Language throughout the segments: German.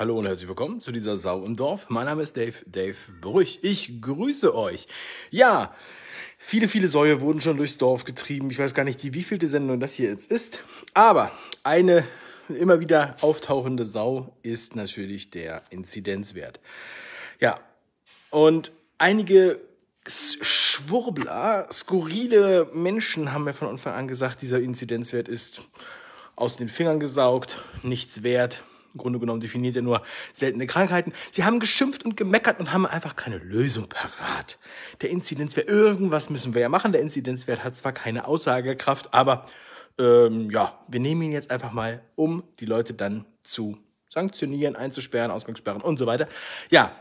Hallo und herzlich willkommen zu dieser Sau im Dorf. Mein Name ist Dave, Dave Brüch. Ich grüße euch. Ja, viele, viele Säue wurden schon durchs Dorf getrieben. Ich weiß gar nicht, die wievielte Sendung das hier jetzt ist. Aber eine immer wieder auftauchende Sau ist natürlich der Inzidenzwert. Ja, und einige Schwurbler, skurrile Menschen haben mir von Anfang an gesagt, dieser Inzidenzwert ist aus den Fingern gesaugt, nichts wert. Im Grunde genommen definiert er nur seltene Krankheiten. Sie haben geschimpft und gemeckert und haben einfach keine Lösung parat. Der Inzidenzwert, irgendwas müssen wir ja machen. Der Inzidenzwert hat zwar keine Aussagekraft, aber ähm, ja, wir nehmen ihn jetzt einfach mal, um die Leute dann zu sanktionieren, einzusperren, Ausgangssperren und so weiter. Ja,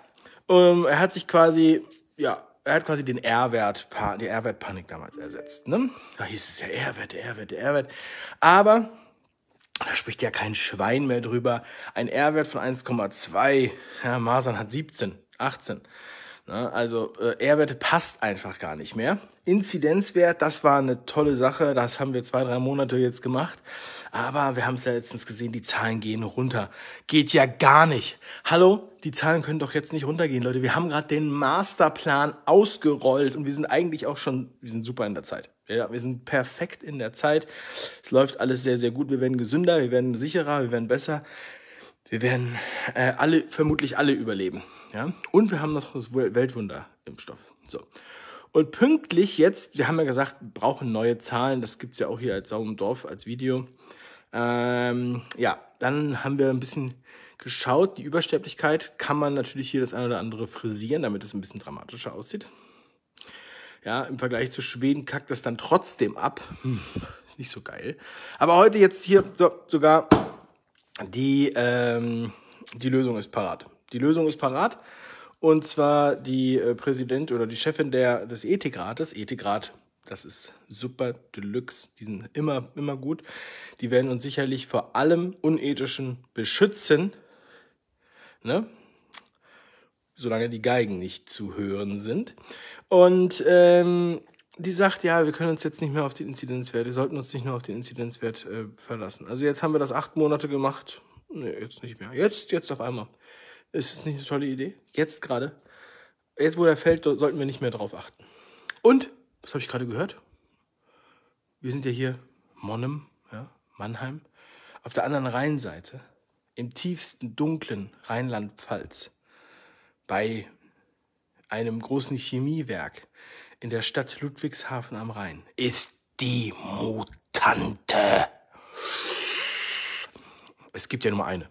ähm, er hat sich quasi, ja, er hat quasi den R-Wert, die R-Wert-Panik damals ersetzt. Ne? Da hieß es ja R-Wert, R-Wert, R-Wert. Aber da spricht ja kein Schwein mehr drüber. Ein R-Wert von 1,2. Ja, Masern hat 17, 18. Ne? Also äh, R-Werte passt einfach gar nicht mehr. Inzidenzwert, das war eine tolle Sache. Das haben wir zwei, drei Monate jetzt gemacht. Aber wir haben es ja letztens gesehen, die Zahlen gehen runter. Geht ja gar nicht. Hallo, die Zahlen können doch jetzt nicht runtergehen, Leute. Wir haben gerade den Masterplan ausgerollt und wir sind eigentlich auch schon, wir sind super in der Zeit. Ja, wir sind perfekt in der Zeit. Es läuft alles sehr, sehr gut. Wir werden gesünder, wir werden sicherer, wir werden besser. Wir werden äh, alle, vermutlich alle überleben. Ja? Und wir haben noch das Weltwunder-Impfstoff. So. Und pünktlich jetzt, wir haben ja gesagt, wir brauchen neue Zahlen. Das gibt's ja auch hier als Sau im Dorf, als Video. Ähm, ja, dann haben wir ein bisschen geschaut. Die Übersterblichkeit kann man natürlich hier das eine oder andere frisieren, damit es ein bisschen dramatischer aussieht. Ja, im Vergleich zu Schweden kackt das dann trotzdem ab. Hm, nicht so geil. Aber heute jetzt hier so, sogar die, ähm, die Lösung ist parat. Die Lösung ist parat. Und zwar die äh, Präsident oder die Chefin der, des Ethikrates, Ethikrat, das ist super Deluxe, die sind immer, immer gut. Die werden uns sicherlich vor allem Unethischen beschützen, ne? Solange die Geigen nicht zu hören sind. Und ähm, die sagt, ja, wir können uns jetzt nicht mehr auf den Inzidenzwert, wir sollten uns nicht nur auf den Inzidenzwert äh, verlassen. Also jetzt haben wir das acht Monate gemacht. Nee, jetzt nicht mehr. Jetzt, jetzt auf einmal. Ist es nicht eine tolle Idee? Jetzt gerade. Jetzt, wo der fällt, sollten wir nicht mehr drauf achten. Und, was habe ich gerade gehört? Wir sind ja hier Monnem, ja, Mannheim. Auf der anderen Rheinseite, im tiefsten, dunklen Rheinland-Pfalz, bei einem großen Chemiewerk in der Stadt Ludwigshafen am Rhein, ist die Mutante. Es gibt ja nur eine.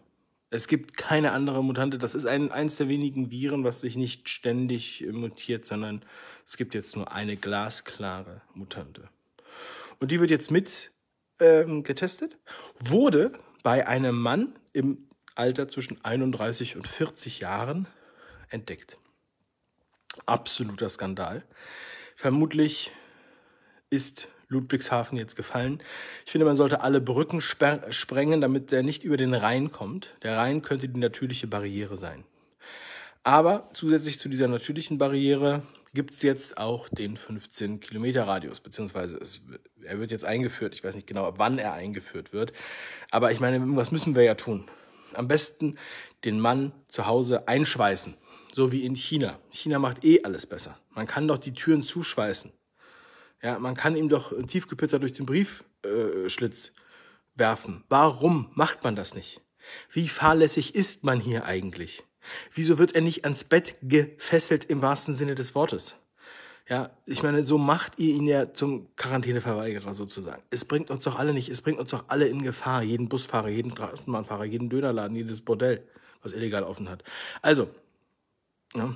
Es gibt keine andere Mutante. Das ist ein, eins der wenigen Viren, was sich nicht ständig mutiert, sondern es gibt jetzt nur eine glasklare Mutante. Und die wird jetzt mit ähm, getestet, wurde bei einem Mann im Alter zwischen 31 und 40 Jahren entdeckt. Absoluter Skandal. Vermutlich ist Ludwigshafen jetzt gefallen. Ich finde, man sollte alle Brücken sprengen, damit der nicht über den Rhein kommt. Der Rhein könnte die natürliche Barriere sein. Aber zusätzlich zu dieser natürlichen Barriere gibt es jetzt auch den 15 Kilometer Radius, beziehungsweise es, er wird jetzt eingeführt. Ich weiß nicht genau, wann er eingeführt wird. Aber ich meine, was müssen wir ja tun? Am besten den Mann zu Hause einschweißen, so wie in China. China macht eh alles besser. Man kann doch die Türen zuschweißen. Ja, man kann ihm doch Tiefkühlpizza durch den Briefschlitz äh, werfen. Warum macht man das nicht? Wie fahrlässig ist man hier eigentlich? Wieso wird er nicht ans Bett gefesselt im wahrsten Sinne des Wortes? Ja, ich meine, so macht ihr ihn ja zum Quarantäneverweigerer sozusagen. Es bringt uns doch alle nicht, es bringt uns doch alle in Gefahr. Jeden Busfahrer, jeden Straßenbahnfahrer, jeden Dönerladen, jedes Bordell, was illegal offen hat. Also, ja.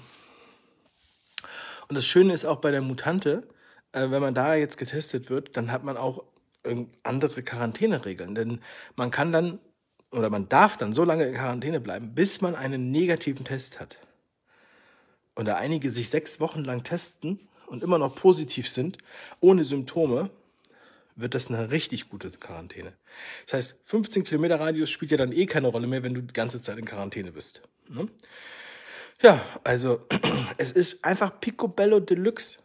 Und das Schöne ist auch bei der Mutante, äh, wenn man da jetzt getestet wird, dann hat man auch andere Quarantäneregeln. Denn man kann dann oder man darf dann so lange in Quarantäne bleiben, bis man einen negativen Test hat. Und da einige sich sechs Wochen lang testen und immer noch positiv sind, ohne Symptome, wird das eine richtig gute Quarantäne. Das heißt, 15 Kilometer Radius spielt ja dann eh keine Rolle mehr, wenn du die ganze Zeit in Quarantäne bist. Ne? Ja, also es ist einfach Picobello Deluxe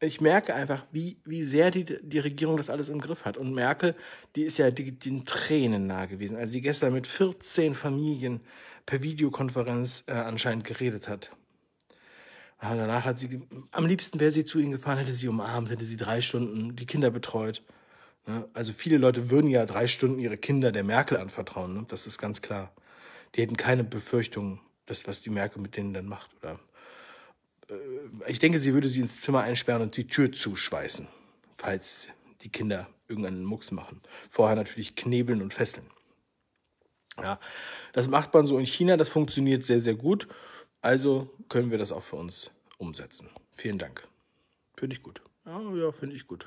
ich merke einfach, wie, wie sehr die, die Regierung das alles im Griff hat. Und Merkel, die ist ja die, den Tränen nah gewesen. Als sie gestern mit 14 Familien per Videokonferenz äh, anscheinend geredet hat. Aber danach hat sie, am liebsten wäre sie zu ihnen gefahren, hätte sie umarmt, hätte sie drei Stunden die Kinder betreut. Also viele Leute würden ja drei Stunden ihre Kinder der Merkel anvertrauen, ne? das ist ganz klar. Die hätten keine Befürchtung, dass was die Merkel mit denen dann macht. Oder äh, ich denke, sie würde sie ins Zimmer einsperren und die Tür zuschweißen, falls die Kinder irgendeinen Mucks machen. Vorher natürlich knebeln und fesseln. Ja, das macht man so in China, das funktioniert sehr, sehr gut. Also können wir das auch für uns umsetzen. Vielen Dank. Finde ich gut. Ja, ja, finde ich gut.